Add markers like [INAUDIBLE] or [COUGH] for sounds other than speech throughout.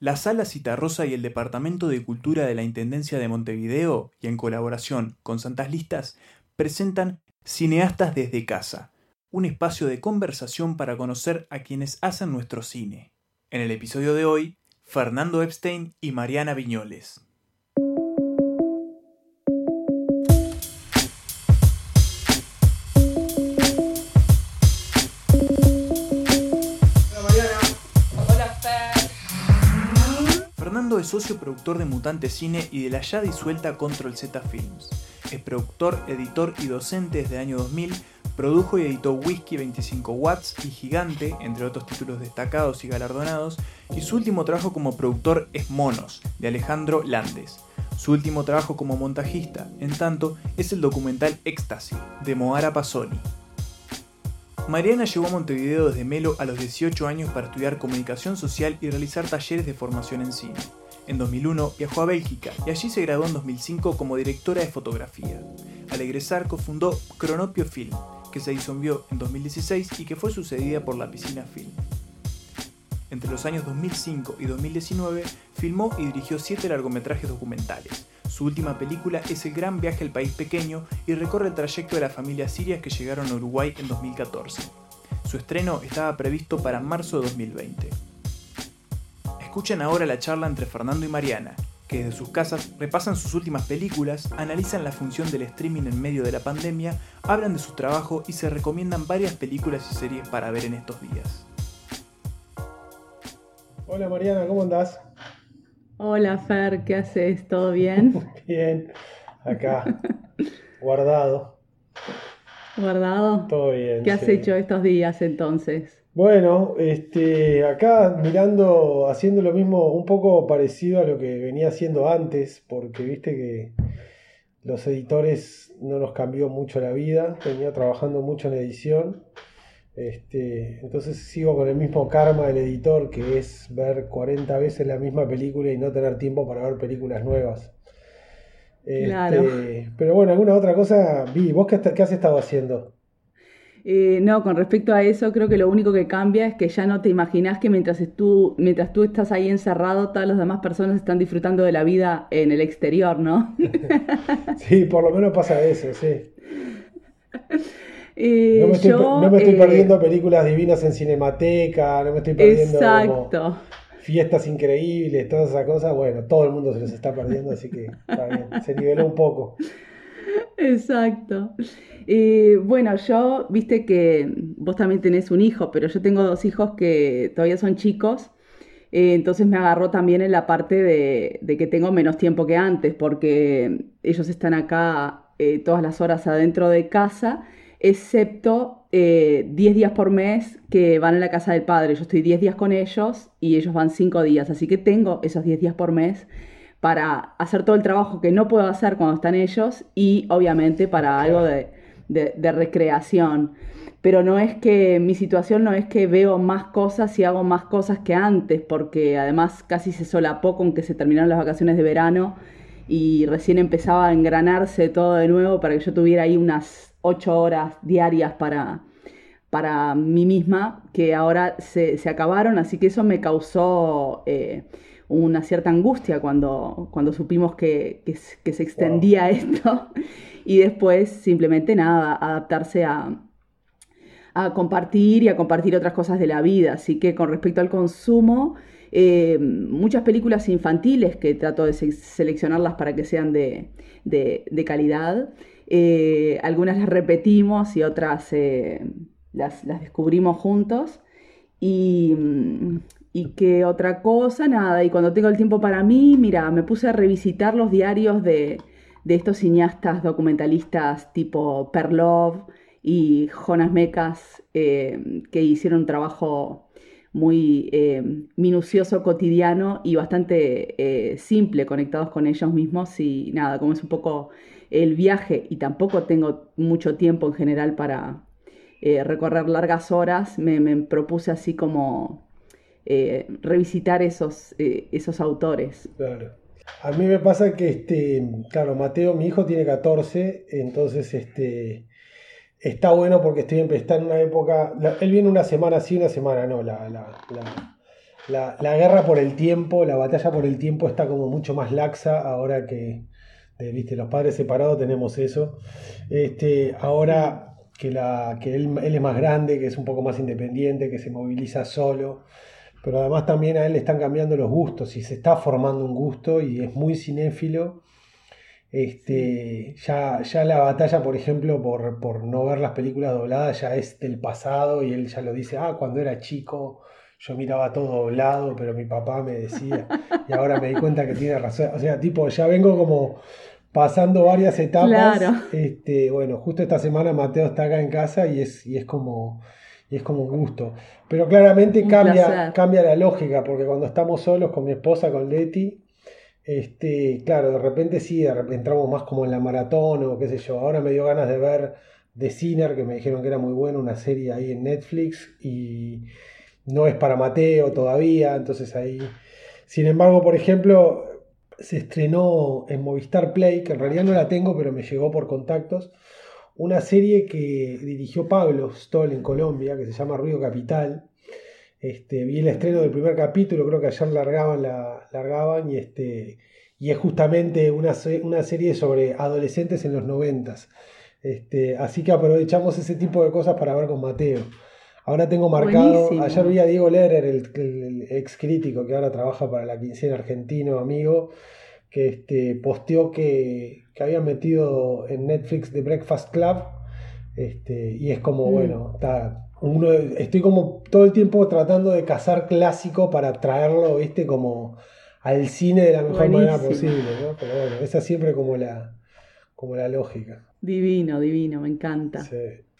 La Sala Citarrosa y el Departamento de Cultura de la Intendencia de Montevideo, y en colaboración con Santas Listas, presentan Cineastas desde Casa, un espacio de conversación para conocer a quienes hacen nuestro cine. En el episodio de hoy, Fernando Epstein y Mariana Viñoles. Socio productor de Mutante Cine y de la ya disuelta Control Z Films. Es productor, editor y docente desde el año 2000, produjo y editó Whisky 25 Watts y Gigante, entre otros títulos destacados y galardonados, y su último trabajo como productor es Monos, de Alejandro Landes. Su último trabajo como montajista, en tanto, es el documental Éxtasis, de Moara Pasoni. Mariana llegó a Montevideo desde Melo a los 18 años para estudiar comunicación social y realizar talleres de formación en cine. En 2001 viajó a Bélgica y allí se graduó en 2005 como directora de fotografía. Al egresar cofundó Cronopio Film, que se disolvió en 2016 y que fue sucedida por La Piscina Film. Entre los años 2005 y 2019 filmó y dirigió siete largometrajes documentales. Su última película es El gran viaje al país pequeño y recorre el trayecto de las familias sirias que llegaron a Uruguay en 2014. Su estreno estaba previsto para marzo de 2020. Escuchen ahora la charla entre Fernando y Mariana, que desde sus casas repasan sus últimas películas, analizan la función del streaming en medio de la pandemia, hablan de su trabajo y se recomiendan varias películas y series para ver en estos días. Hola Mariana, ¿cómo andás? Hola Fer, ¿qué haces? ¿Todo bien? [LAUGHS] Bien, acá, [LAUGHS] guardado. ¿Guardado? Todo bien. ¿Qué has sí. hecho estos días entonces? Bueno, este, acá mirando, haciendo lo mismo, un poco parecido a lo que venía haciendo antes, porque viste que los editores no nos cambió mucho la vida, venía trabajando mucho en edición. Este, entonces sigo con el mismo karma del editor, que es ver 40 veces la misma película y no tener tiempo para ver películas nuevas. Este, Claro. pero bueno, alguna otra cosa vi. ¿Vos qué, qué has estado haciendo? Eh, no, con respecto a eso, creo que lo único que cambia es que ya no te imaginas que mientras tú, mientras tú estás ahí encerrado, todas las demás personas están disfrutando de la vida en el exterior, ¿no? [LAUGHS] Sí, por lo menos pasa eso, sí. [LAUGHS] Eh, No me estoy, yo, no me estoy eh, perdiendo películas divinas en Cinemateca, no me estoy perdiendo como fiestas increíbles, todas esas cosas. Bueno, todo el mundo se los está perdiendo, así que está bien, se niveló un poco. [LAUGHS] Exacto. Eh, bueno, yo, viste que vos también tenés un hijo, pero yo tengo dos hijos que todavía son chicos, eh, entonces me agarró también en la parte de, de que tengo menos tiempo que antes, porque ellos están acá eh, todas las horas adentro de casa, excepto eh, 10 días por mes que van a la casa del padre. Yo estoy 10 días con ellos y ellos van 5 días, así que tengo esos 10 días por mes para hacer todo el trabajo que no puedo hacer cuando están ellos y obviamente para algo de, de- de recreación. Pero no es que mi situación no es que veo más cosas y hago más cosas que antes, porque además casi se solapó con que se terminaron las vacaciones de verano y recién empezaba a engranarse todo de nuevo para que yo tuviera ahí unas ocho horas diarias para, para mí misma, que ahora se, se acabaron, así que eso me causó eh, una cierta angustia cuando, cuando supimos que, que, se- que se extendía [LAUGHS] esto y después simplemente nada, adaptarse a, a compartir y a compartir otras cosas de la vida. Así que con respecto al consumo, eh, muchas películas infantiles que trato de se- seleccionarlas para que sean de, de- de calidad. Eh, algunas las repetimos y otras eh, las, las descubrimos juntos. Y, mm, y que otra cosa, nada, y cuando tengo el tiempo para mí, mira, me puse a revisitar los diarios de, de estos cineastas documentalistas tipo Perlov y Jonas Mekas, eh, que hicieron un trabajo muy eh, minucioso, cotidiano y bastante eh, simple, conectados con ellos mismos. Y nada, como es un poco el viaje y tampoco tengo mucho tiempo en general para recorrer largas horas, me propuse así como eh, revisitar esos, eh, esos autores. Claro. A mí me pasa que, este, claro, Mateo, mi hijo tiene 14, entonces este, está bueno porque estoy está en una época, él viene una semana sí, una semana no, la, la, la, la, guerra por el tiempo, la batalla por el tiempo está como mucho más laxa ahora que, viste, los padres separados tenemos eso. Este, ahora que, la, que él, es más grande, que es un poco más independiente, que se moviliza solo, pero además también a él le están cambiando los gustos y se está formando un gusto y es muy cinéfilo. Este, ya, ya la batalla, por ejemplo, por, por no ver las películas dobladas ya es del pasado y él ya lo dice, ah, cuando era chico yo miraba todo doblado, pero mi papá me decía, y ahora me di cuenta que tiene razón. O sea, tipo, ya vengo como pasando varias etapas. Este, bueno, justo esta semana Mateo está acá en casa y es, y es como y es como un gusto. Pero claramente cambia, cambia la lógica, porque cuando estamos solos con mi esposa, con Leti, este, claro, de repente sí, entramos más como en la maratón o qué sé yo. Ahora me dio ganas de ver The Sinner, que me dijeron que era muy buena, una serie ahí en Netflix, y no es para Mateo todavía, entonces ahí... Sin embargo, por ejemplo, se estrenó en Movistar Play, que en realidad no la tengo, pero me llegó por contactos, una serie que dirigió Pablo Stoll en Colombia, que se llama Ruido Capital. Este, vi el estreno del primer capítulo, creo que ayer largaban, la, largaban y, este, y es justamente una, una serie sobre adolescentes en los noventas. Este, así que aprovechamos ese tipo de cosas para ver con Mateo. Ahora tengo marcado, ayer vi a Diego Lerer, el, ex crítico que ahora trabaja para la quincena argentino, amigo, que este, posteó que, que habían metido en Netflix The Breakfast Club. Este, y es como, mm. bueno, está, uno, estoy como todo el tiempo tratando de cazar clásico para traerlo, viste, como al cine de la mejor manera posible, ¿no? Pero bueno, esa es siempre como la, como la lógica. Divino, divino, me encanta. Sí.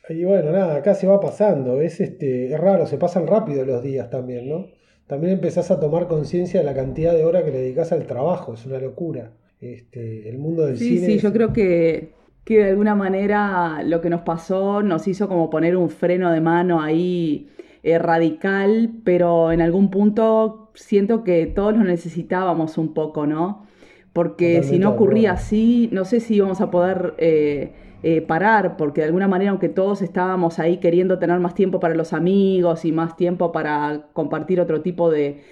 Y bueno, nada, acá se va pasando, es, este, es raro, se pasan rápido los días también, ¿no? También empezás a tomar conciencia de la cantidad de horas que le dedicas al trabajo, es una locura. Este, el mundo del cine. Sí, sí, yo creo que, que de alguna manera lo que nos pasó nos hizo como poner un freno de mano ahí eh, radical, pero en algún punto siento que todos lo necesitábamos un poco, ¿no? Porque si no ocurría así, no sé si íbamos a poder eh, eh, parar, porque de alguna manera, aunque todos estábamos ahí queriendo tener más tiempo para los amigos y más tiempo para compartir otro tipo de,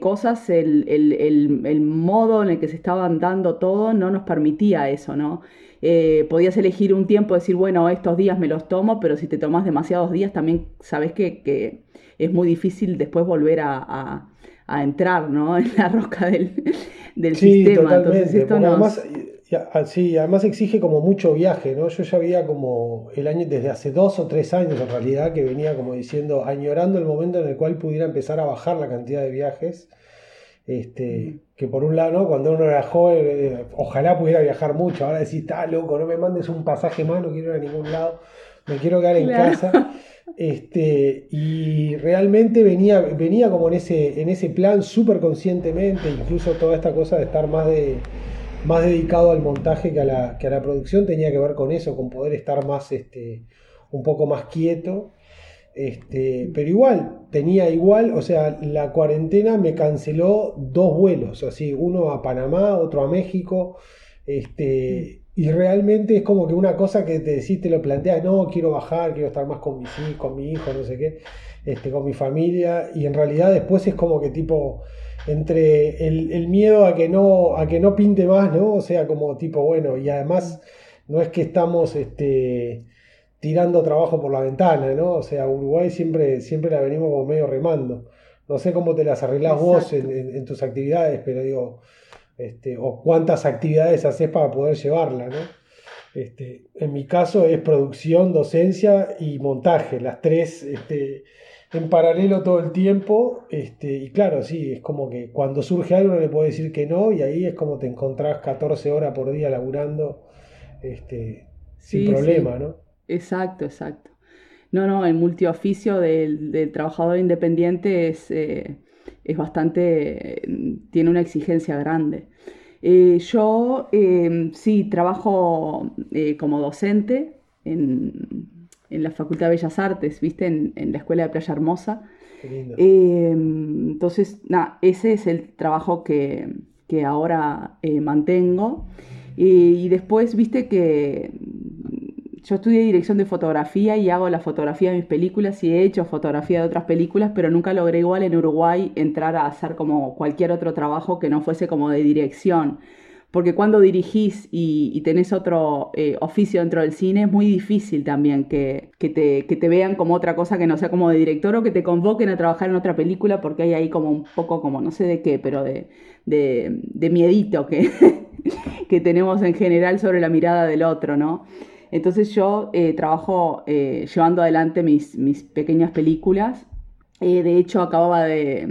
cosas, el, modo en el que se estaban dando todo no nos permitía eso, ¿no? Eh, podías elegir un tiempo, decir, bueno, estos días me los tomo, pero si te tomas demasiados días también sabes que, es muy difícil después volver a, entrar, ¿no? [LAUGHS] En la roca del, del sistema. Entonces esto nos... sí, además exige como mucho viaje, ¿no? Yo ya había como el año, desde hace dos o tres años en realidad, que venía como diciendo, añorando el momento en el cual pudiera empezar a bajar la cantidad de viajes. Este, que por un lado, ¿no? cuando uno era joven, eh, ojalá pudiera viajar mucho. Ahora decís, está loco, no me mandes un pasaje más, no quiero ir a ningún lado, me quiero quedar en casa. Este, y realmente venía, venía como en ese, en ese plan súper conscientemente, incluso toda esta cosa de estar más de más dedicado al montaje que a, la, que a la producción, tenía que ver con eso, con poder estar más, este, un poco más quieto. Este, pero igual, tenía igual, o sea, la cuarentena me canceló dos vuelos, así, uno a Panamá, otro a México, este, y realmente es como que una cosa que te decís, te lo planteas, no, quiero bajar, quiero estar más con hijos, con mi hijo, no sé qué, este, con mi familia, y en realidad después es como que tipo, entre el, miedo a que, no, a que no pinte más, ¿no? O sea, como tipo, bueno, y además no es que estamos este, tirando trabajo por la ventana, ¿no? O sea, Uruguay siempre, siempre la venimos como medio remando. No sé cómo te las arreglás vos en, tus actividades, pero digo, este, o cuántas actividades haces para poder llevarla, ¿no? Este, en mi caso es producción, docencia y montaje, las tres este, en paralelo todo el tiempo. Este, y claro, sí, es como que cuando surge algo no le puedo decir que no, y ahí es como te encontrás 14 horas por día laburando este, sin problema, ¿no? Exacto, exacto. No, no, el multioficio del, trabajador independiente es, eh, es bastante, tiene una exigencia grande. Eh, yo em, sí trabajo eh, como docente en, en la Facultad de Bellas Artes, ¿viste? En, la Escuela de Playa Hermosa. Eh, entonces, nada, ese es el trabajo que, ahora eh, mantengo. y después, viste que yo estudié dirección de fotografía y hago la fotografía de mis películas y he hecho fotografía de otras películas, pero nunca logré igual en Uruguay entrar a hacer como cualquier otro trabajo que no fuese como de dirección. Porque cuando dirigís y, tenés otro eh, oficio dentro del cine, es muy difícil también que, te, que te vean como otra cosa que no sea como de director o que te convoquen a trabajar en otra película porque hay ahí como un poco como no sé de qué, pero de, de, miedito que, [LAUGHS] que tenemos en general sobre la mirada del otro, ¿no? Entonces yo eh, trabajo eh, llevando adelante mis, mis pequeñas películas eh, de hecho, acababa de,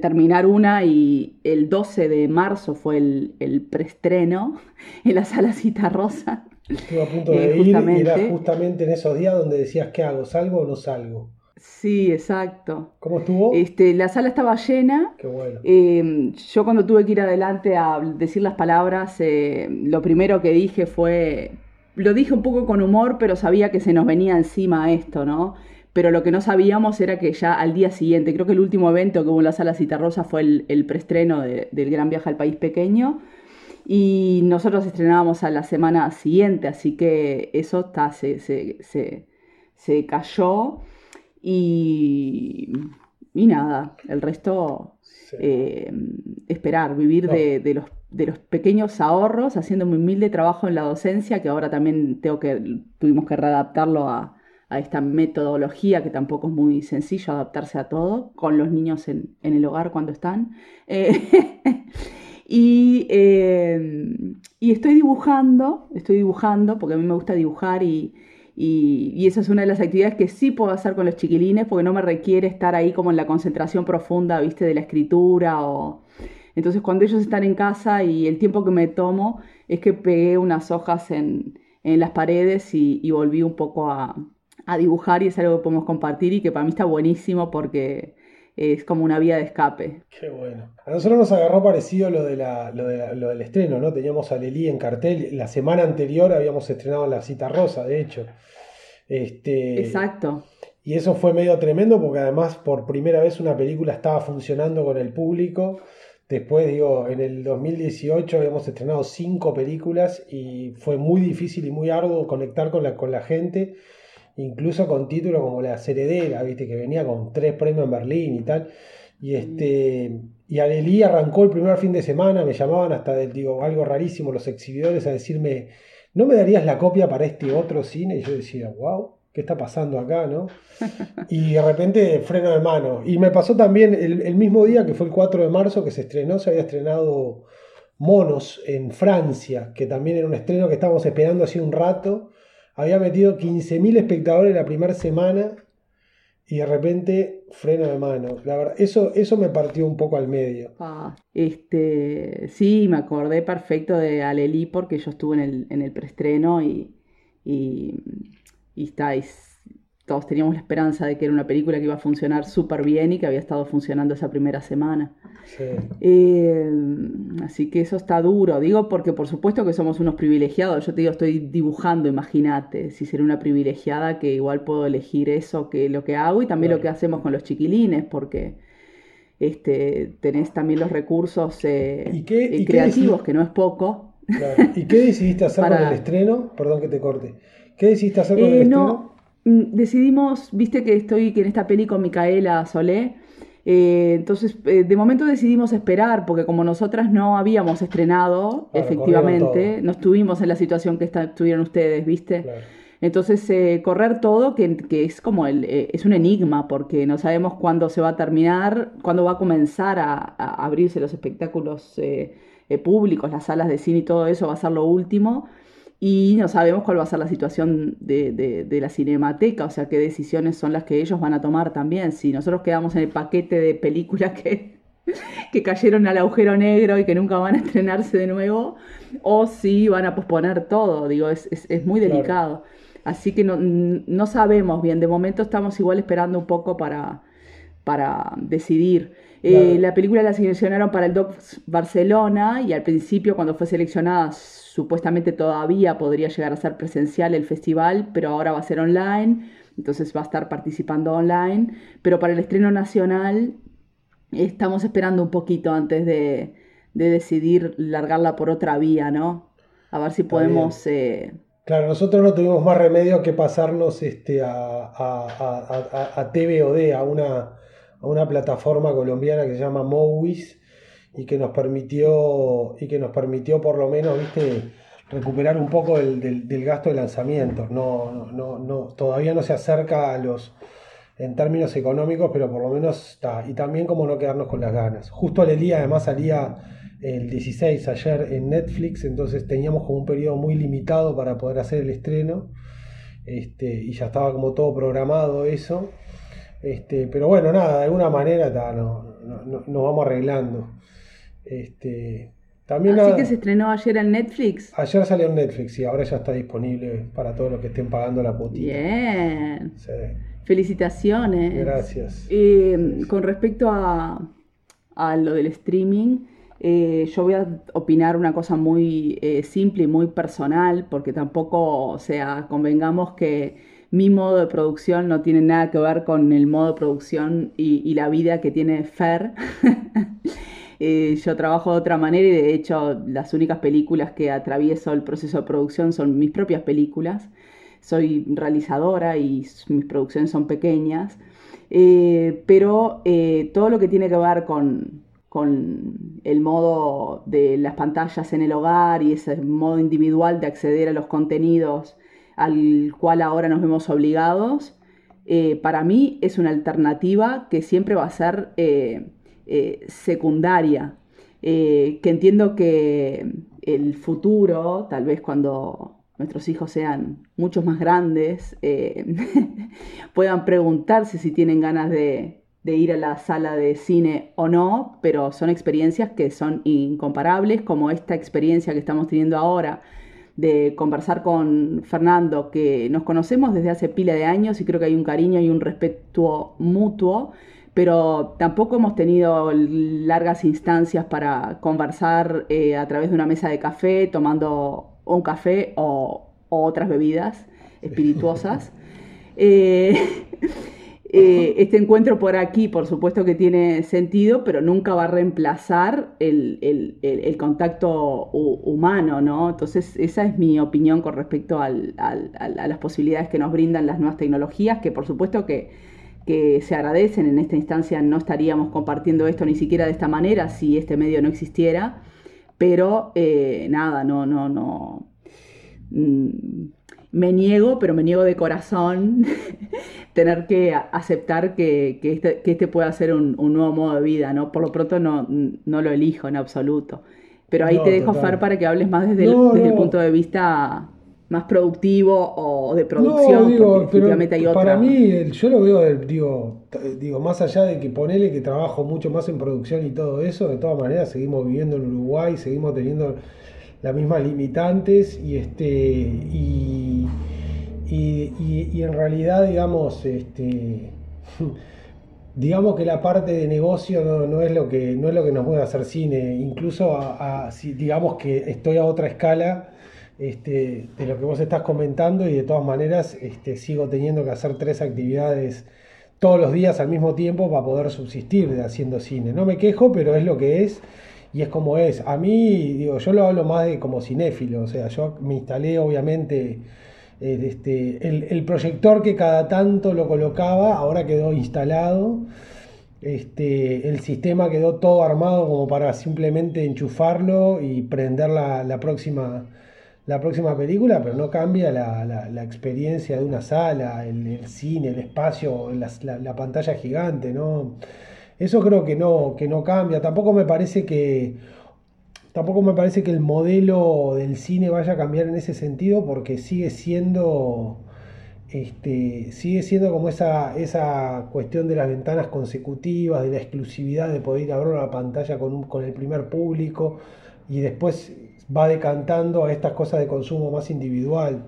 terminar una y el 12 de marzo fue el, el preestreno [LAUGHS] en la sala Cita Rosa. Estuve a punto [LAUGHS] de ir y era justamente en esos días donde decías, ¿qué hago? ¿Salgo o no salgo? Sí, exacto. ¿Cómo estuvo? Este, la sala estaba llena. Qué bueno. Em, yo cuando tuve que ir adelante a decir las palabras, eh, lo primero que dije fue, lo dije un poco con humor, pero sabía que se nos venía encima esto, ¿no? Pero lo que no sabíamos era que ya al día siguiente, creo que el último evento que hubo en la sala Citarrosa fue el, el preestreno del Gran Viaje al País Pequeño, y nosotros estrenábamos a la semana siguiente, así que eso está, se, se, cayó y, y, nada, el resto eh, esperar, vivir de, de, los, de los pequeños ahorros, haciendo un humilde trabajo en la docencia, que ahora también tengo que, tuvimos que readaptarlo a a esta metodología que tampoco es muy sencillo adaptarse a todo, con los niños en, el hogar cuando están. Eh, [LAUGHS] eh, y, estoy dibujando, estoy dibujando, porque a mí me gusta dibujar y, y, esa es una de las actividades que sí puedo hacer con los chiquilines, porque no me requiere estar ahí como en la concentración profunda, viste, de la escritura o... Entonces cuando ellos están en casa y el tiempo que me tomo es que pegué unas hojas en, las paredes y volví un poco a, a dibujar y es algo que podemos compartir y que para mí está buenísimo porque es como una vía de escape. Qué bueno. A nosotros nos agarró parecido lo, de la, lo, de lo del estreno, ¿no? Teníamos a Lelí en cartel. La semana anterior habíamos estrenado La Cita Rosa, de hecho. Este, Exacto. Y eso fue medio tremendo porque además por primera vez una película estaba funcionando con el público. Después, digo, en el 2018 habíamos estrenado cinco películas y fue muy difícil y muy arduo conectar con la, con la gente incluso con títulos como La Heredera, viste, que venía con tres premios en Berlín y tal. Y este. Y Alelí arrancó el primer fin de semana, me llamaban hasta del, digo, algo rarísimo los exhibidores a decirme, ¿no me darías la copia para este otro cine? Y yo decía, wow, ¿qué está pasando acá, no? [LAUGHS] Y de repente freno de mano. Y me pasó también el, el mismo día que fue el 4 de marzo que se estrenó, se había estrenado Monos en Francia, que también era un estreno que estábamos esperando hace un rato había metido 15.000 espectadores la primera semana y de repente freno de mano. La verdad, eso, eso me partió un poco al medio. Ah, este, sí, me acordé perfecto de Alelí porque yo estuve en el, en el preestreno y, y, y estáis todos teníamos la esperanza de que era una película que iba a funcionar súper bien y que había estado funcionando esa primera semana. Eh, así que eso está duro, digo porque por supuesto que somos unos privilegiados, yo te digo, estoy dibujando, imagínate, si seré una privilegiada que igual puedo elegir eso que lo que hago y también lo que hacemos con los chiquilines, porque este, tenés también los recursos eh, creativos, que no es poco. ¿Y qué decidiste hacer con el estreno? Perdón que te corte. ¿Qué decidiste hacer con el eh, estreno? Mm, decidimos, viste que estoy en esta peli con Micaela Solé, eh, entonces eh, de momento decidimos esperar, porque como nosotras no habíamos estrenado, efectivamente, no estuvimos en la situación que estuvieron ustedes, viste. Entonces, eh, correr todo, que, es como el, es un enigma, porque no sabemos cuándo se va a terminar, cuándo va a comenzar a, a abrirse los espectáculos públicos, las salas de cine y todo eso va a ser lo último y no sabemos cuál va a ser la situación de, la cinemateca, o sea, qué decisiones son las que ellos van a tomar también. Si nosotros quedamos en el paquete de películas [LAUGHS] que, que cayeron al agujero negro y que nunca van a estrenarse de nuevo, o si van a posponer todo, digo, es, muy delicado. Así que no, sabemos bien, de momento estamos igual esperando un poco para, para decidir. Eh, la película la seleccionaron para el Doc Barcelona y al principio cuando fue seleccionada supuestamente todavía podría llegar a ser presencial el festival, pero ahora va a ser online, entonces va a estar participando online, pero para el estreno nacional estamos esperando un poquito antes de, decidir largarla por otra vía, ¿no? A ver si podemos eh, Claro, nosotros no tuvimos más remedio que pasarnos este, a, a, a, TVOD, a una, a una plataforma colombiana que se llama Movies y que nos permitió, y que nos permitió por lo menos, viste, recuperar un poco del, del, gasto de lanzamientos. No, no, no, todavía no se acerca los en términos económicos, pero por lo menos está. Y también como no quedarnos con las ganas. Justo el día además salía el 16 ayer en Netflix, entonces teníamos como un periodo muy limitado para poder hacer el estreno. Este, y ya estaba como todo programado eso. Este, pero bueno, nada, de alguna manera no, nos vamos arreglando. Este, también Así que se estrenó ayer en Netflix. Ayer salió en Netflix y ahora ya está disponible para todos los que estén pagando la putita. Bien. Felicitaciones. Gracias. con respecto a, a, lo del streaming, eh, yo voy a opinar una cosa muy eh, simple y muy personal, porque tampoco, o sea, convengamos que mi modo de producción no tiene nada que ver con el modo de producción y, y la vida que tiene Fer. [LAUGHS] Eh, yo trabajo de otra manera y de hecho las únicas películas que atravieso el proceso de producción son mis propias películas. Soy realizadora y mis producciones son pequeñas, eh, pero eh, todo lo que tiene que ver con, con el modo de las pantallas en el hogar y ese modo individual de acceder a los contenidos al cual ahora nos vemos obligados, para mí es una alternativa que siempre va a ser eh, secundaria, eh, que entiendo que el futuro, tal vez cuando nuestros hijos sean muchos más grandes, eh, [LAUGHS] puedan preguntarse si tienen ganas de, de, ir a la sala de cine o no, pero son experiencias que son incomparables, como esta experiencia que estamos teniendo ahora de conversar con Fernando, que nos conocemos desde hace pila de años y creo que hay un cariño y un respeto mutuo pero tampoco hemos tenido largas instancias para conversar eh, a través de una mesa de café, tomando un café o, otras bebidas espirituosas. [LAUGHS] Eh, [LAUGHS] eh, este encuentro por aquí, por supuesto que tiene sentido, pero nunca va a reemplazar el, contacto humano, ¿no? Entonces, esa es mi opinión con respecto a las posibilidades que nos brindan las nuevas tecnologías, que por supuesto que que se agradecen. En esta instancia no estaríamos compartiendo esto ni siquiera de esta manera si este medio no existiera. Pero eh, nada, no, no, no. Mm, me niego, pero me niego de corazón [LAUGHS] tener que aceptar que, este, que este pueda ser un, nuevo modo de vida, ¿no? Por lo pronto no, no lo elijo en absoluto. Pero ahí te dejo, Far, para que hables más desde, desde el punto de vista más productivo o de producción, digo, Para mí, yo lo veo, digo, digo, más allá de que ponele que trabajo mucho más en producción y todo eso, de todas maneras seguimos viviendo en Uruguay, seguimos teniendo las mismas limitantes y este y, y, en realidad digamos este [LAUGHS] digamos que la parte de negocio no, es lo que no es lo que nos puede hacer cine. Incluso si digamos que estoy a otra escala este, de lo que vos estás comentando y de todas maneras este, sigo teniendo que hacer tres actividades todos los días al mismo tiempo para poder subsistir de haciendo cine. No me quejo, pero es lo que es y es como es. A mí, digo, yo lo hablo más de como cinéfilo, o sea, yo me instalé obviamente este, el, proyector que cada tanto lo colocaba, ahora quedó instalado. El sistema quedó todo armado como para simplemente enchufarlo y prender la próxima la próxima película, pero no cambia la, la, experiencia de una sala, el, cine, el espacio, la, pantalla gigante, ¿no? Eso creo que no, que no cambia. Tampoco me parece que. Tampoco me parece que el modelo del cine vaya a cambiar en ese sentido, porque sigue siendo. Este, sigue siendo como esa, esa cuestión de las ventanas consecutivas, de la exclusividad de poder ir a ver una pantalla con, con el primer público y después va decantando a estas cosas de consumo más individual.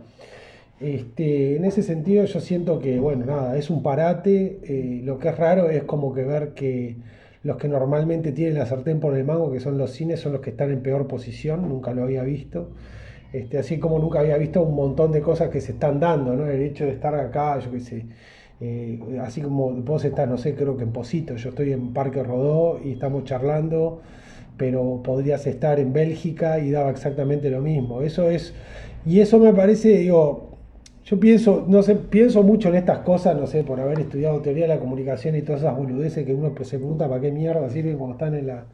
Este, en ese sentido yo siento que, bueno, nada, es un parate, eh, lo que es raro es como que ver que los que normalmente tienen la sartén por el mango, que son los cines, son los que están en peor posición, nunca lo había visto. Este, así como nunca había visto un montón de cosas que se están dando, ¿no? El hecho de estar acá, yo qué sé, eh, así como vos estás, no sé, creo que en Posito, yo estoy en Parque Rodó y estamos charlando pero podrías estar en Bélgica y daba exactamente lo mismo. Eso es, y eso me parece, digo, yo pienso, no sé, pienso mucho en estas cosas, no sé, por haber estudiado teoría de la comunicación y todas esas boludeces que uno se pregunta para qué mierda sirven cuando están en la,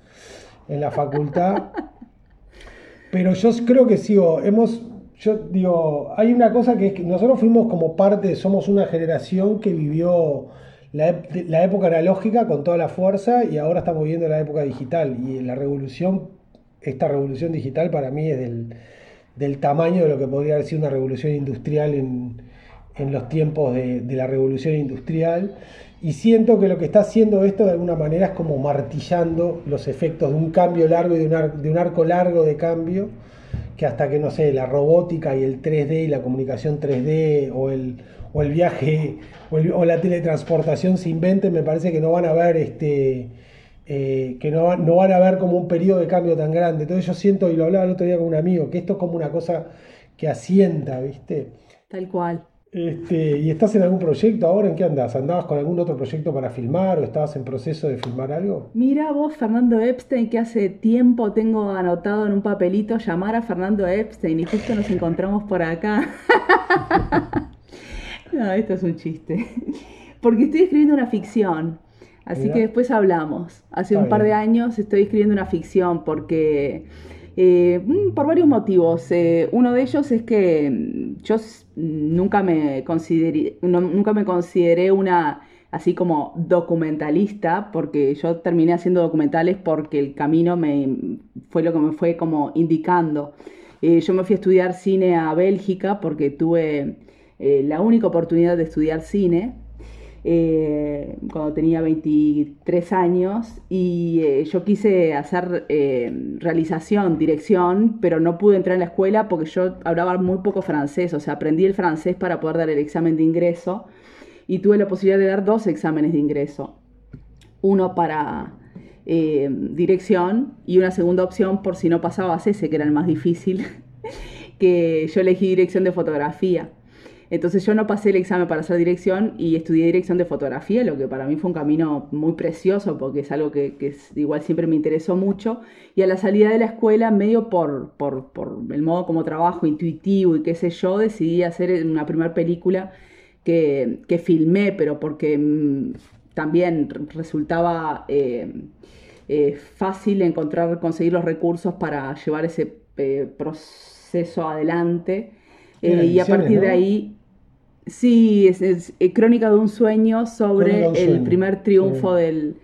en la facultad. [LAUGHS] Pero yo creo que sigo, hemos, yo digo, hay una cosa que es que nosotros fuimos como parte, somos una generación que vivió la, la época analógica con toda la fuerza y ahora estamos viviendo la época digital. Y la revolución, esta revolución digital para mí es del del tamaño de lo que podría haber sido una revolución industrial en, los tiempos de, la revolución industrial. Y siento que lo que está haciendo esto de alguna manera es como martillando los efectos de un cambio largo y de un, de un arco largo de cambio, que hasta que, no sé, la robótica y el 3D y la comunicación 3D o el, o el viaje o, o la teletransportación se inventen, me parece que no van a haber este, eh, que no, no, van a ver como un periodo de cambio tan grande. Entonces yo siento, y lo hablaba el otro día con un amigo, que esto es como una cosa que asienta, ¿viste? Tal cual. Este, ¿Y estás en algún proyecto ahora? ¿En qué andas? ¿Andabas con algún otro proyecto para filmar o estabas en proceso de filmar algo? Mira vos, Fernando Epstein, que hace tiempo tengo anotado en un papelito llamar a Fernando Epstein y justo nos encontramos por acá. [LAUGHS] no, esto es un chiste. [LAUGHS] Porque estoy escribiendo una ficción. Así que después hablamos. Hace un par de años estoy escribiendo una ficción porque... Eh, mm, por varios motivos. Eh, uno de ellos es que mm, yo nunca me consideré, nunca me consideré una así como documentalista, porque yo terminé haciendo documentales porque el camino me fue lo que me fue como indicando. Eh, yo me fui a estudiar cine a Bélgica porque tuve la única oportunidad de estudiar cine eh, cuando tenía 23 años y eh, yo quise hacer eh, realización, dirección, pero no pude entrar en la escuela porque yo hablaba muy poco francés, o sea, aprendí el francés para poder dar el examen de ingreso y tuve la posibilidad de dar dos exámenes de ingreso, uno para dirección y una segunda opción por si no pasaba ese, que era el más difícil, [LAUGHS] que yo elegí dirección de fotografía. Entonces yo no pasé el examen para hacer dirección y estudié dirección de fotografía, lo que para mí fue un camino muy precioso porque es algo que, igual siempre me interesó mucho. Y a la salida de la escuela, medio por, por, el modo como trabajo intuitivo y qué sé yo, decidí hacer una primera película que, filmé, pero porque mm, también resultaba eh, eh, fácil encontrar, conseguir los recursos para llevar ese eh, proceso adelante. y a partir de ahí Sí, es, eh, Crónica de un sueño sobre el primer triunfo del,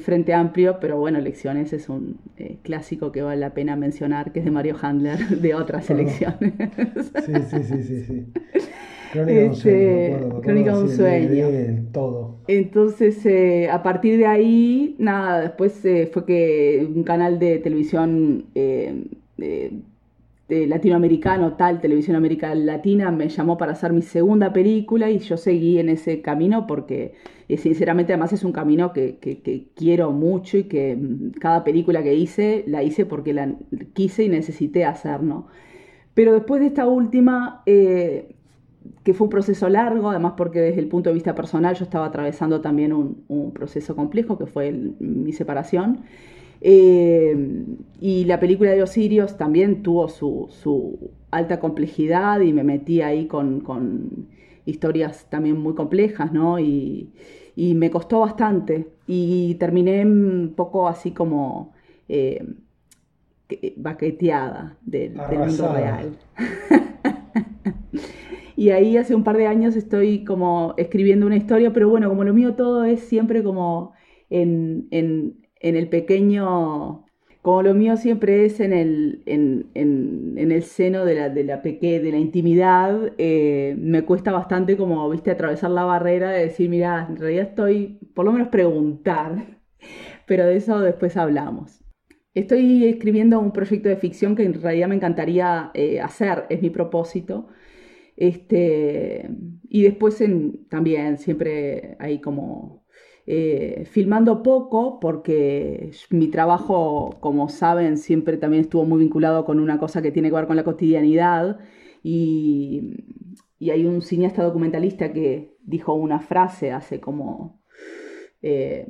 Frente Amplio, pero bueno, Elecciones es un eh, clásico que vale la pena mencionar, que es de Mario Handler, [LAUGHS] de otras elecciones. sí, sí, sí, sí, sí. Crónica de un este, sueño. Crónica de un sueño. todo. Entonces, eh, a partir de ahí, nada, después fue que un canal de televisión latinoamericano, tal, Televisión América Latina, me llamó para hacer mi segunda película y yo seguí en ese camino porque eh, sinceramente además es un camino que, quiero mucho y que mm, cada película que hice la hice porque la quise y necesité hacer, ¿no? Pero después de esta última, eh, que fue un proceso largo, además porque desde el punto de vista personal yo estaba atravesando también un, proceso complejo que fue mi separación, eh, y la película de Osirios también tuvo su, alta complejidad y me metí ahí con, historias también muy complejas, ¿no? Y, me costó bastante y terminé un poco así como eh, baqueteada del, mundo real. [LAUGHS] y ahí hace un par de años estoy como escribiendo una historia, pero bueno, como lo mío todo es siempre como en, en el pequeño, como lo mío siempre es en el, en, el seno de la, de la, de la intimidad, eh, me cuesta bastante como, viste, atravesar la barrera de decir, mira, en realidad estoy, por lo menos preguntar, [LAUGHS] pero de eso después hablamos. Estoy escribiendo un proyecto de ficción que en realidad me encantaría eh, hacer, es mi propósito. Este, y después en, también siempre hay como eh, filmando poco porque mi trabajo, como saben, siempre también estuvo muy vinculado con una cosa que tiene que ver con la cotidianidad. Y, hay un cineasta documentalista que dijo una frase hace como... Eh,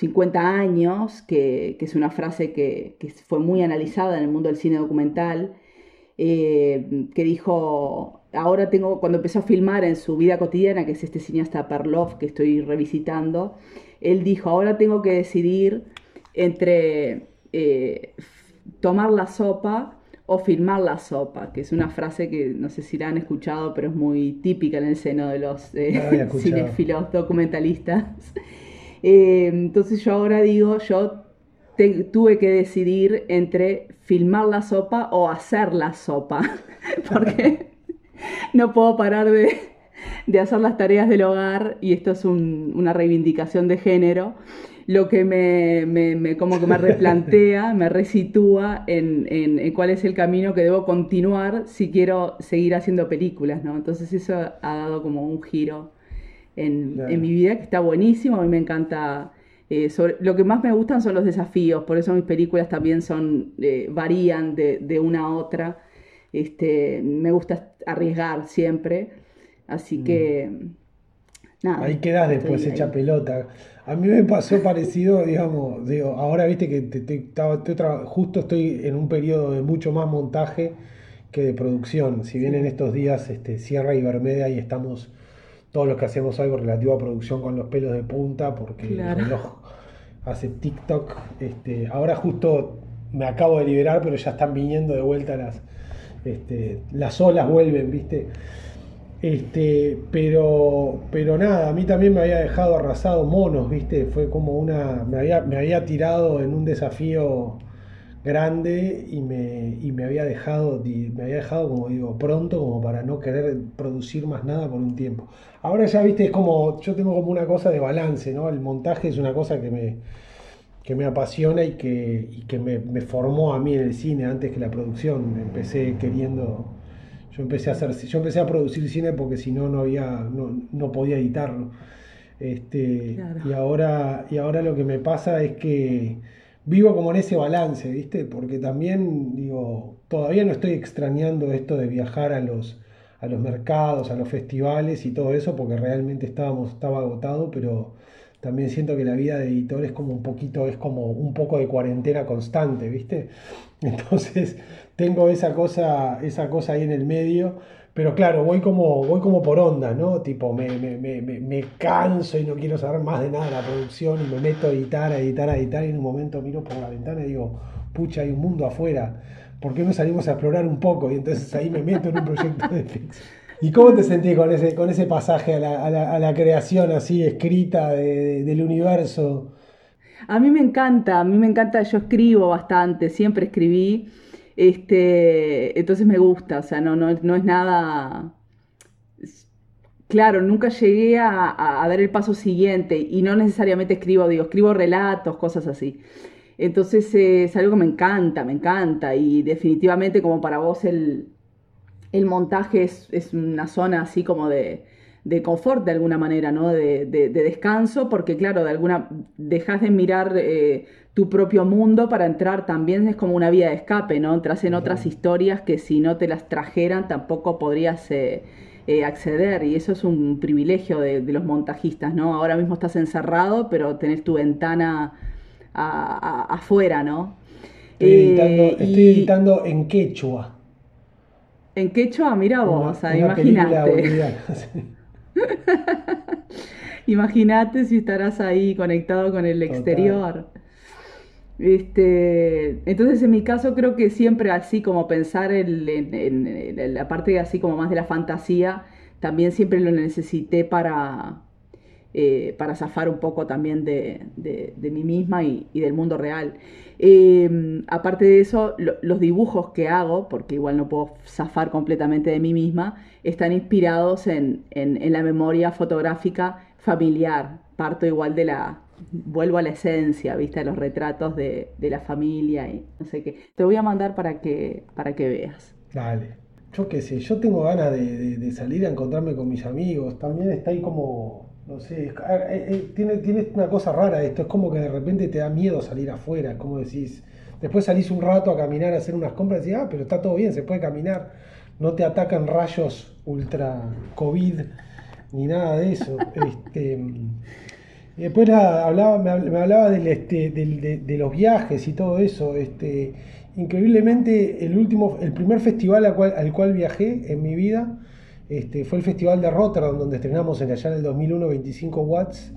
50 años, que, es una frase que, fue muy analizada en el mundo del cine documental, eh, que dijo, ahora tengo, cuando empezó a filmar en su vida cotidiana, que es este cineasta Perloff que estoy revisitando, él dijo, ahora tengo que decidir entre eh, tomar la sopa o filmar la sopa, que es una frase que no sé si la han escuchado, pero es muy típica en el seno de los eh, [LAUGHS] cinefilos documentalistas. [LAUGHS] Eh, entonces yo ahora digo, yo tuve que decidir entre filmar la sopa o hacer la sopa, [LAUGHS] porque [LAUGHS] no puedo parar de, hacer las tareas del hogar y esto es una reivindicación de género lo que me, como que me [LAUGHS] replantea, me resitúa en, cuál es el camino que debo continuar si quiero seguir haciendo películas, ¿no? Entonces eso ha dado como un giro en, mi vida que está buenísimo, a mí me encanta... Eh, lo que más me gustan son los desafíos, por eso mis películas también son, eh, varían de, una a otra. Este, me gusta arriesgar siempre, así mm. que Ahí quedas después hecha pelota. A mí me pasó [LAUGHS] parecido, digamos, digo, ahora viste que te, justo estoy en un periodo de mucho más montaje que de producción. Si bien en estos días este, cierra Ibermedia y estamos todos los que hacemos algo relativo a producción con los pelos de punta, porque el reloj hace TikTok. Este, ahora justo me acabo de liberar, pero ya están viniendo de vuelta las, este, las olas, vuelven, ¿viste? Este, pero, pero nada, a mí también me había dejado arrasado monos, ¿viste? Fue como una. Me había, me había tirado en un desafío grande y me, y me había dejado, me había dejado, como digo, pronto, como para no querer producir más nada por un tiempo. Ahora ya, viste, es como. Yo tengo como una cosa de balance, ¿no? El montaje es una cosa que me, que me apasiona y que, y que me, me formó a mí en el cine antes que la producción. Empecé queriendo yo empecé a hacer, yo empecé a producir cine porque si no no había, no, podía editarlo. Este, y ahora, y ahora lo que me pasa es que vivo como en ese balance, ¿viste? Porque también, digo, todavía no estoy extrañando esto de viajar a los, a los mercados, a los festivales y todo eso, porque realmente estábamos, estaba agotado, pero también siento que la vida de editor es como un poquito, es como un poco de cuarentena constante, ¿viste? [LAUGHS] Entonces tengo esa cosa, esa cosa ahí en el medio, pero claro, voy como, voy como por onda, ¿no? Tipo, me, me, me, me, canso y no quiero saber más de nada de la producción y me meto a editar, a editar, a editar y en un momento miro por la ventana y digo, pucha, hay un mundo afuera, ¿por qué no salimos a explorar un poco? Y entonces ahí me meto en un proyecto de ficción. ¿Y cómo te sentís con ese, con ese pasaje a la, a la, a la creación así escrita del universo? A mí me encanta, a mí me encanta, yo escribo bastante, siempre escribí, este, entonces me gusta, o sea, no, no, no es nada... Claro, nunca llegué a, a, dar el paso siguiente y no necesariamente escribo, digo, escribo relatos, cosas así. Entonces eh, es algo que me encanta, me encanta y definitivamente como para vos el, el montaje es, una zona así como de, confort de alguna manera, ¿no? De, descanso, porque claro, de alguna dejas de mirar eh, tu propio mundo para entrar también es como una vía de escape, ¿no? Entras en otras historias que si no te las trajeran tampoco podrías eh, eh, acceder y eso es un privilegio de, los montajistas, ¿no? Ahora mismo estás encerrado, pero tenés tu ventana afuera, ¿no? estoy editando en quechua. En quechua, mira vos, imagínate. [LAUGHS] [LAUGHS] imagínate si estarás ahí conectado con el exterior. Este, entonces en mi caso creo que siempre así como pensar en, la parte así como más de la fantasía, también siempre lo necesité para, eh, para zafar un poco también de, mí misma y, del mundo real. Em, aparte de eso, los dibujos que hago, porque igual no puedo zafar completamente de mí misma, están inspirados en, la memoria fotográfica familiar. Parto igual de la, vuelvo a la esencia, ¿viste? Los retratos de, la familia y no sé qué. Te voy a mandar para que, para que veas. Dale. Yo qué sé, yo tengo ganas de, salir a encontrarme con mis amigos. También está ahí como no sé, ah, eh, eh, tiene, tiene una cosa rara esto, es como que de repente te da miedo salir afuera, como decís, después salís un rato a caminar, a hacer unas compras y decís, ah, pero está todo bien, se puede caminar, no te atacan rayos ultra COVID ni nada de eso. [LAUGHS] este, Y después hablaba, me, hablaba del, este, de, los viajes y todo eso. Este, increíblemente, el último, el primer festival al cual, al cual viajé en mi vida este, fue el Festival de Rotterdam, donde estrenamos en allá en el 2001 25 watts.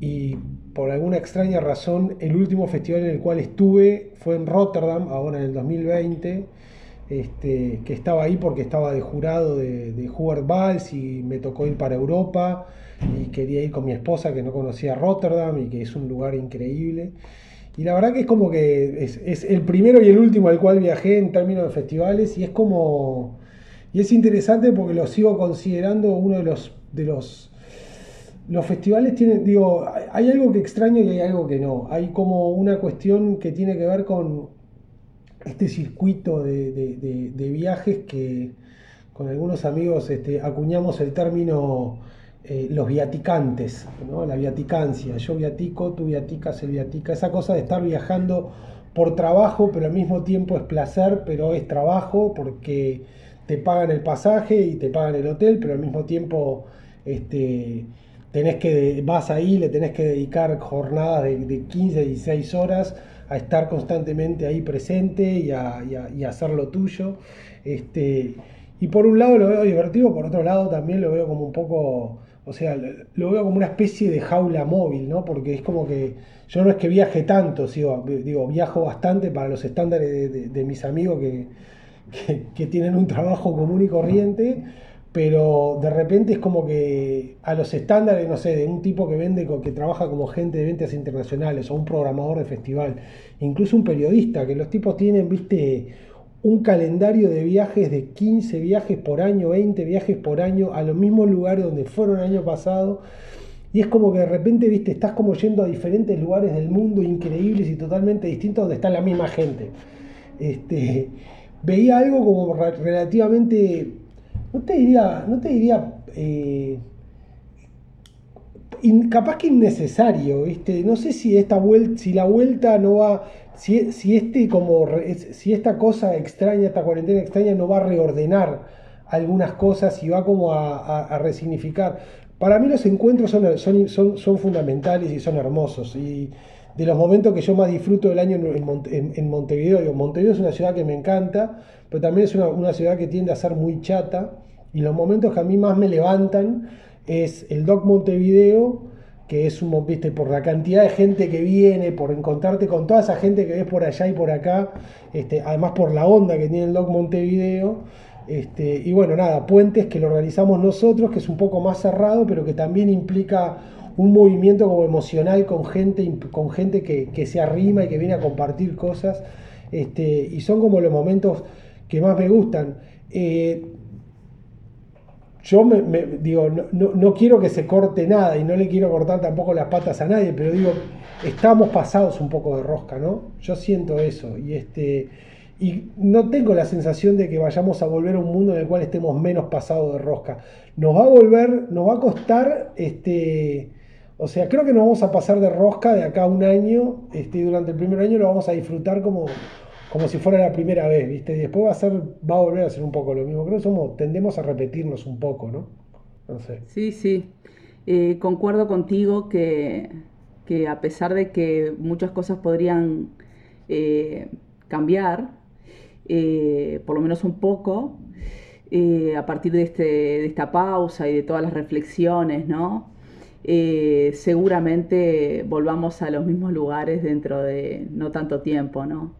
Y por alguna extraña razón, el último festival en el cual estuve fue en Rotterdam, ahora en el 2020. Este, que estaba ahí porque estaba de jurado de, de Hubert Valls y me tocó ir para Europa y quería ir con mi esposa que no conocía Rotterdam y que es un lugar increíble. Y la verdad que es como que es, el primero y el último al cual viajé en términos de festivales y es como... Y es interesante porque lo sigo considerando uno de los... De los los festivales tienen, digo, hay algo que extraño y hay algo que no. Hay como una cuestión que tiene que ver con este circuito de, viajes que con algunos amigos este, acuñamos el término eh, los viaticantes, ¿no? la viaticancia. Yo viatico, tú viaticas, él viatica. Esa cosa de estar viajando por trabajo, pero al mismo tiempo es placer, pero es trabajo porque te pagan el pasaje y te pagan el hotel, pero al mismo tiempo este, tenés que, vas ahí, le tenés que dedicar jornadas de, de 15, 16 horas a estar constantemente ahí presente y a, hacer lo tuyo. Este, y por un lado lo veo divertido, por otro lado también lo veo como un poco, o sea, lo veo como una especie de jaula móvil, ¿no? Porque es como que yo no es que viaje tanto, digo, digo viajo bastante para los estándares de, mis amigos que, que, tienen un trabajo común y corriente pero de repente es como que a los estándares, no sé, de un tipo que vende, que trabaja como gente de ventas internacionales o un programador de festival, incluso un periodista, que los tipos tienen, viste, un calendario de viajes de 15 viajes por año, 20 viajes por año a los mismos lugares donde fueron el año pasado. Y es como que de repente, viste, estás como yendo a diferentes lugares del mundo increíbles y totalmente distintos donde está la misma gente. Este, veía algo como relativamente no te diría, no te diría, eh, capaz que innecesario, ¿viste? No sé si esta vuelta, si la vuelta no va, si, si, este como, si esta cosa extraña, esta cuarentena extraña no va a reordenar algunas cosas y va como a, resignificar. Para mí los encuentros son, son, son, son, fundamentales y son hermosos. Y de los momentos que yo más disfruto del año en, Montevideo, Montevideo es una ciudad que me encanta, pero también es una, ciudad que tiende a ser muy chata y los momentos que a mí más me levantan es el Doc Montevideo, que es un, viste, por la cantidad de gente que viene, por encontrarte con toda esa gente que ves por allá y por acá, este, además por la onda que tiene el Doc Montevideo. Este, y bueno, nada, puentes que lo organizamos nosotros, que es un poco más cerrado, pero que también implica un movimiento como emocional con gente, con gente que, se arrima y que viene a compartir cosas. Este, y son como los momentos que más me gustan. Eh, yo me, digo, no, quiero que se corte nada y no le quiero cortar tampoco las patas a nadie, pero digo, estamos pasados un poco de rosca, ¿no? Yo siento eso y este y no tengo la sensación de que vayamos a volver a un mundo en el cual estemos menos pasados de rosca. Nos va a volver, nos va a costar, este, o sea, creo que nos vamos a pasar de rosca de acá un año, este, durante el primer año lo vamos a disfrutar como como si fuera la primera vez, ¿viste? Y después va a ser, va a volver a ser un poco lo mismo. Creo que somos, tendemos a repetirnos un poco, ¿no? No sé. Sí, sí. Eh, concuerdo contigo que, a pesar de que muchas cosas podrían eh, cambiar, eh, por lo menos un poco, a partir de, este, de esta pausa y de todas las reflexiones, ¿no? Seguramente volvamos a los mismos lugares dentro de no tanto tiempo, ¿no?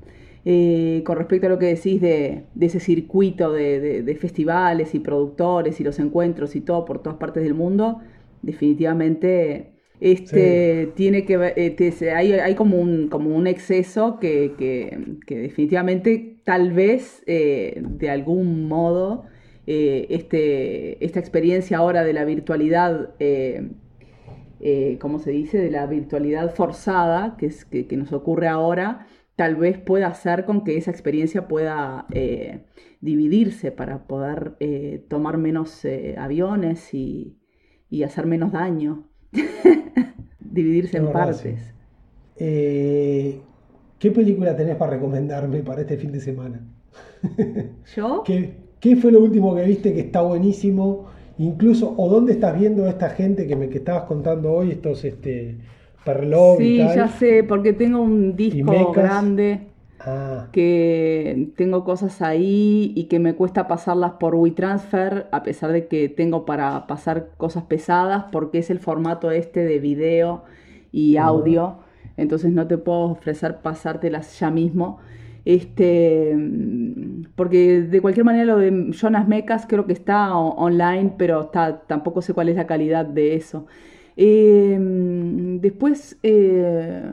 Eh, con respecto a lo que decís de, ese circuito de, festivales y productores y los encuentros y todo por todas partes del mundo, definitivamente este tiene que este, hay, hay, como un como un exceso que, que, tal vez eh, de algún modo eh, este, esta experiencia ahora de la virtualidad ¿cómo se dice? de la virtualidad forzada que, es, que nos ocurre ahora tal vez pueda hacer con que esa experiencia pueda eh, dividirse para poder eh, tomar menos eh, aviones y, hacer menos daño, [LAUGHS] dividirse en partes. ¿Qué película tenés para recomendarme para este fin de semana? [LAUGHS] ¿Yo? ¿Qué, fue lo último que viste que está buenísimo incluso, o dónde estás viendo a esta gente que me que estabas contando hoy, estos este Perlov Sí, y tal. ya sé, porque tengo un disco grande Ah, que tengo cosas ahí y que me cuesta pasarlas por WeTransfer, a pesar de que tengo para pasar cosas pesadas, porque es el formato este de video y audio, entonces no te puedo ofrecer pasártelas ya mismo. Este, porque de cualquier manera lo de Jonas Mecas creo que está online, pero está, tampoco sé cuál es la calidad de eso. Eh, mm, después eh,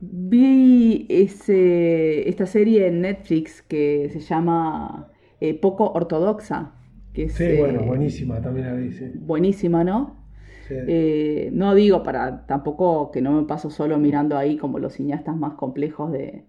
vi ese, esta serie en Netflix que se llama eh, Poco Ortodoxa, que es sí, eh, bueno, buenísima, también la vi, sí. buenísima, ¿no? Sí. Eh, no digo para tampoco que no me paso solo mirando ahí como los cineastas más complejos de...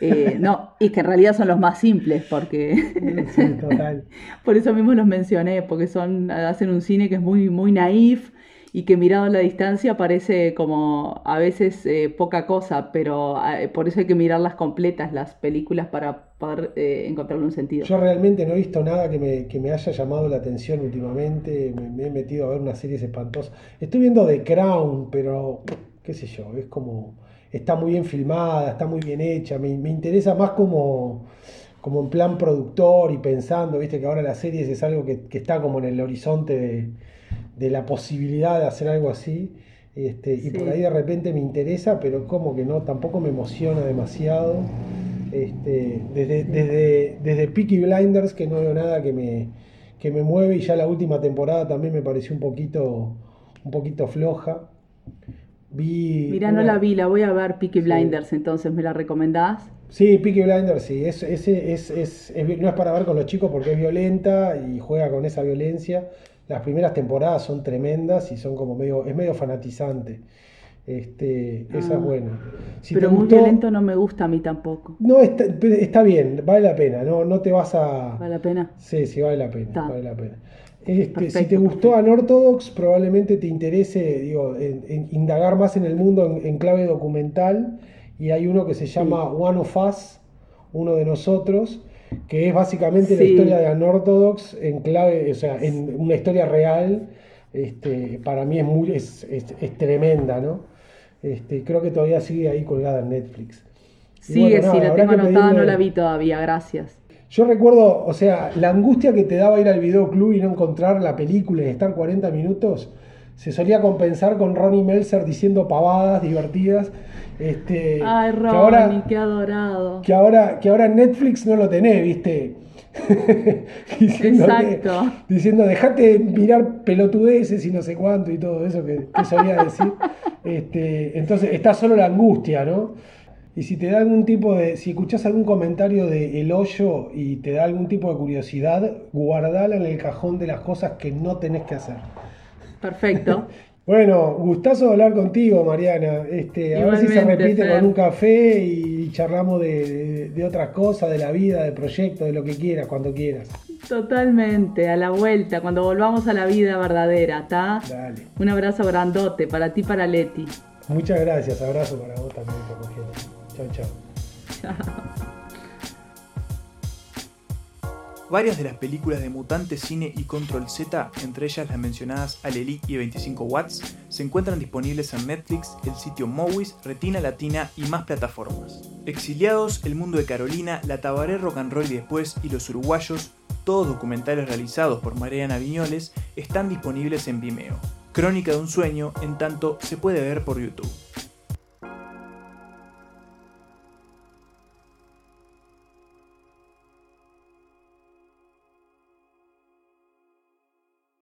eh, no, y que en realidad son los más simples, porque [LAUGHS] Sí, total. [LAUGHS] por eso mismo los mencioné, porque son, hacen un cine que es muy, muy naif y que mirado a la distancia parece como a veces eh, poca cosa, pero eh, por eso hay que mirarlas completas, las películas, para poder eh, encontrarle un sentido. Yo realmente no he visto nada que me, que me haya llamado la atención últimamente. Me, me he metido a ver unas series espantosas. Estoy viendo The Crown, pero qué sé yo, es como. Está muy bien filmada, está muy bien hecha. Me, me interesa más como, como en plan productor y pensando, viste que ahora las series es algo que, que está como en el horizonte de, de la posibilidad de hacer algo así. Este, y por ahí de repente me interesa, pero como que no, tampoco me emociona demasiado. Este, desde, desde, desde Peaky Blinders, que no veo nada que me, que me mueve, y ya la última temporada también me pareció un poquito, un poquito floja. Vi Mirá, no la vi, la voy a ver Peaky Sí. Blinders, entonces, ¿me la recomendás? Sí, Peaky Blinders, sí. Es, ese es, es- no es para ver con los chicos porque es violenta y juega con esa violencia. Las primeras temporadas son tremendas y son como medio, es medio fanatizante. Este, esa Ah. es buena. Si pero muy gustó- violento no me gusta a mí tampoco. No, está, está bien, vale la pena, no, no te vas a... ¿Vale la pena? Sí, sí, vale la pena, Está. vale la pena. Este, si te gustó perfecto. Unorthodox, probablemente te interese, digo, en- en indagar más en el mundo en, en clave documental. Y hay uno que se llama One of Us, uno de nosotros, que es básicamente la Sí. historia de Unorthodox en clave, o sea, en una historia real. Este, para mí es muy, es, es- es tremenda, ¿no? Este, creo que todavía sigue ahí colgada en Netflix. Sigue, bueno, nada, sí, la tengo anotada, no la vi todavía, gracias. Yo recuerdo, o sea, la angustia que te daba ir al videoclub y no encontrar la película y estar 40 minutos, se solía compensar con Ronnie Melzer diciendo pavadas divertidas. Este, Ay, que Ronnie, ahora, qué adorado. que ahora, que ahora Netflix no lo tenés, ¿viste? [LAUGHS] Exacto. Diciendo, dejate mirar pelotudeces y no sé cuánto y todo eso que, que solía decir. [LAUGHS] Este, entonces está solo la angustia, ¿no? Y si te da algún tipo de, si escuchás algún comentario de El Hoyo y te da algún tipo de curiosidad, guardala en el cajón de las cosas que no tenés que hacer. Perfecto. [LAUGHS] Bueno, gustazo hablar contigo, Mariana. Este, a ver si se repite Fer. con un café y charlamos de, de- de otras cosas, de la vida, del proyecto, de lo que quieras, cuando quieras. Totalmente, a la vuelta, cuando volvamos a la vida verdadera, ¿está? Dale. Un abrazo grandote para ti, para Leti. Muchas gracias. Abrazo para vos también, Chao, chao. Varias de las películas de Mutante Cine y Control Z, entre ellas las mencionadas Alelí y 25 Watts, se encuentran disponibles en Netflix, el sitio Movies, Retina Latina y más plataformas. Exiliados, El Mundo de Carolina, La Tabaré Rock and Roll y después y Los Uruguayos, todos documentales realizados por Mariana Viñoles, están disponibles en Vimeo. Crónica de un sueño, en tanto, se puede ver por YouTube.